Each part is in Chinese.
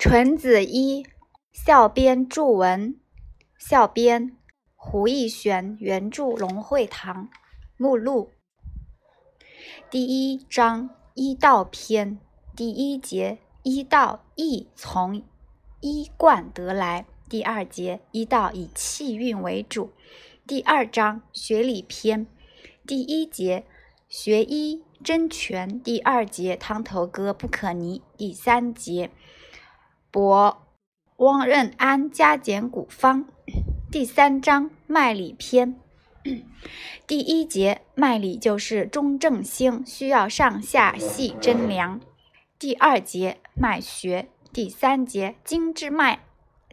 纯子一校编注文，校编胡逸玄原著龙会堂目录。第一章医道篇第一节医道易从医贯得来。第二节医道以气运为主。第二章学理篇第一节学医真全。第二节汤头歌不可泥。第三节。博汪任安加减古方第三章脉理篇第一节脉理就是中正星，需要上下细针量。第二节脉学第三节今日脉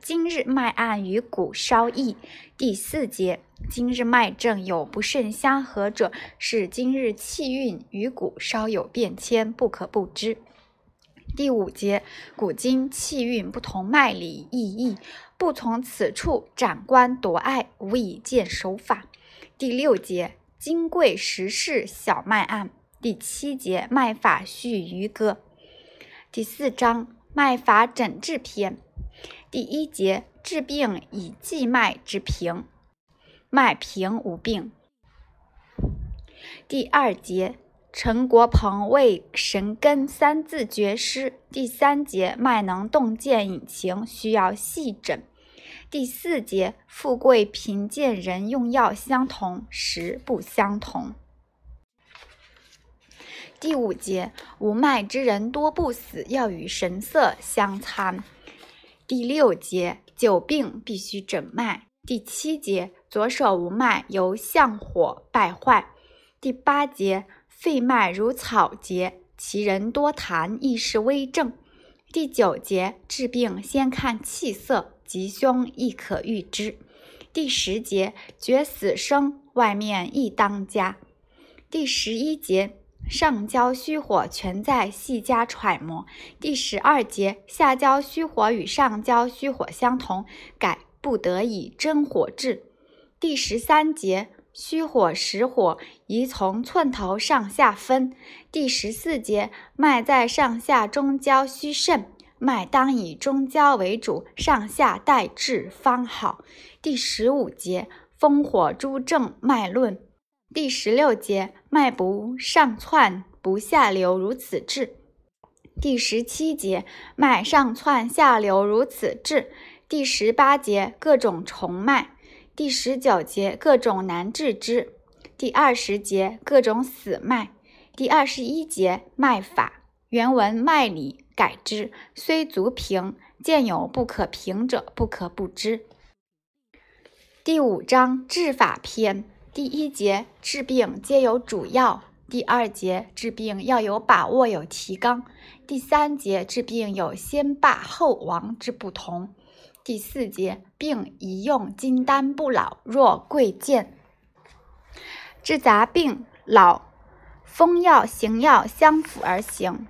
今日脉按与骨稍异。第四节今日脉症有不甚相合者，是今日气运与骨稍有变迁，不可不知。第五节，古今气运不同，脉理意义不从此处斩官夺爱，无以见手法。第六节，金贵时事小脉案。第七节，脉法序余歌。第四章，脉法诊治篇。第一节，治病以季脉之平，脉平无病。第二节。陈国鹏为神根三字诀诗，第三节脉能洞见引情，需要细诊。第四节富贵贫贱人用药相同，时不相同。第五节无脉之人多不死，要与神色相参。第六节久病必须诊脉。第七节左手无脉，由相火败坏。第八节。肺脉如草结，其人多痰，亦是危症。第九节治病先看气色，吉凶亦可预知。第十节决死生，外面亦当家。第十一节上焦虚火全在细加揣摩。第十二节下焦虚火与上焦虚火相同，改不得以真火治。第十三节。虚火实火，宜从寸头上下分。第十四节，脉在上下中焦虚盛，脉当以中焦为主，上下代治方好。第十五节，风火诸症脉论。第十六节，脉不上窜不下流，如此治。第十七节，脉上窜下流，如此治。第十八节，各种重脉。第十九节各种难治之，第二十节各种死脉，第二十一节脉法。原文脉理改之，虽足平，见有不可平者，不可不知。第五章治法篇，第一节治病皆有主要，第二节治病要有把握，有提纲，第三节治病有先霸后王之不同。第四节，病宜用金丹不老，若贵贱。治杂病老，风药行药相辅而行。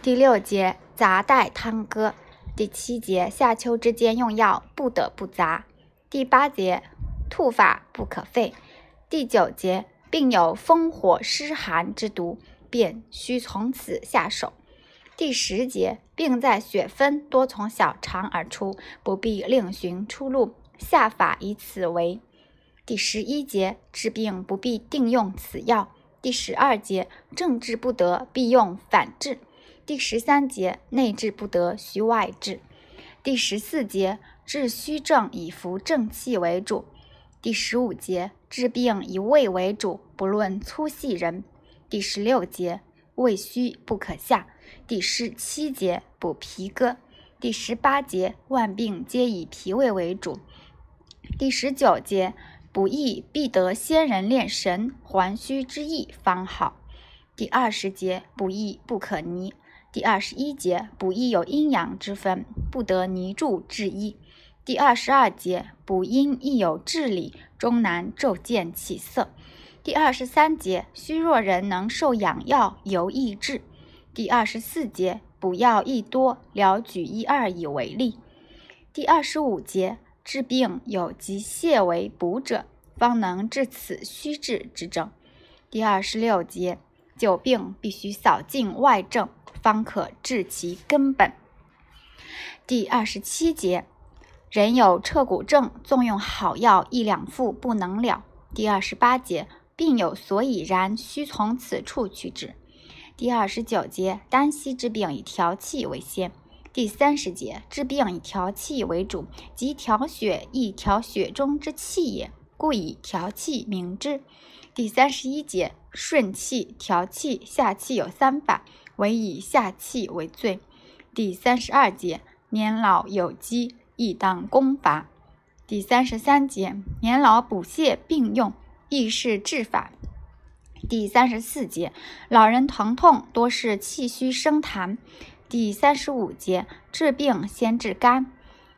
第六节，杂带汤歌。第七节，夏秋之间用药不得不杂。第八节，吐法不可废。第九节，病有风火湿寒之毒，便须从此下手。第十节，病在血分，多从小肠而出，不必另寻出路，下法以此为。第十一节，治病不必定用此药。第十二节，正治不得，必用反治。第十三节，内治不得，需外治。第十四节，治虚症以服正气为主。第十五节，治病以胃为主，不论粗细人。第十六节。胃虚不可下。第十七节补脾歌。第十八节万病皆以脾胃为主。第十九节补益必得仙人炼神还虚之意方好。第二十节补益不可泥。第二十一节补益有阴阳之分，不得泥柱治医。第二十二节补阴亦有治理，终难骤见起色。第二十三节，虚弱人能受养药，由益治。第二十四节，补药益多，疗举一二以为例。第二十五节，治病有急泻为补者，方能治此虚治之症。第二十六节，久病必须扫尽外症，方可治其根本。第二十七节，人有彻骨症，纵用好药一两副不能了。第二十八节，病有所以然，须从此处去治。第二十九节，单膝治病以调气为先。第三十节，治病以调气为主，即调血亦调血中之气也，故以调气名之。第三十一节，顺气、调气、下气有三法，唯以下气为最。第三十二节，年老有积，亦当攻伐。第三十三节，年老补泻并用，亦是治法。第三十四节，老人疼痛多是气虚生痰。第三十五节，治病先治肝。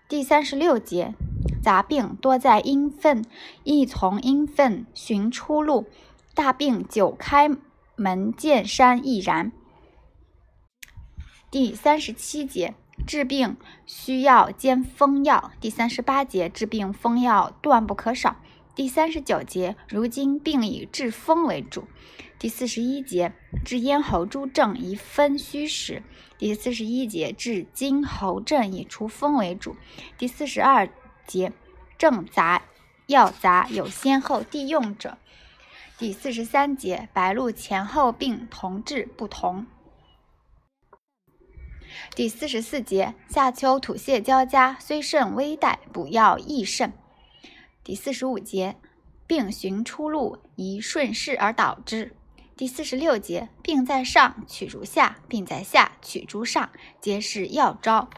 第三十六节，杂病多在阴分，宜从阴分寻出路。大病久开门见山亦然。第三十七节，治病需要兼风药。第三十八节，治病风药断不可少。第三十九节，如今病以治风为主。第四十一节，治咽喉诸症以分虚实。第四十一节，治经喉症以除风为主。第四十二节，症杂药杂有先后递用者。第四十三节，白露前后病同治不同。第四十四节，夏秋吐泻交加，虽肾微怠，补药亦甚。第四十五节，病寻出路，宜顺势而导之。第四十六节，病在上，取诸下；病在下，取诸上，皆是要招。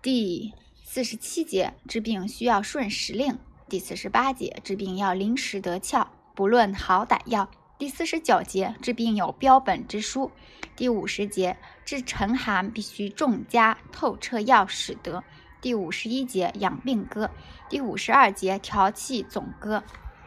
第四十七节，治病需要顺时令。第四十八节，治病要临时得窍，不论好歹药。第四十九节，治病有标本之书。第五十节，治沉寒必须重加透彻药，使得。第五十一节养病歌，第五十二节调气总歌。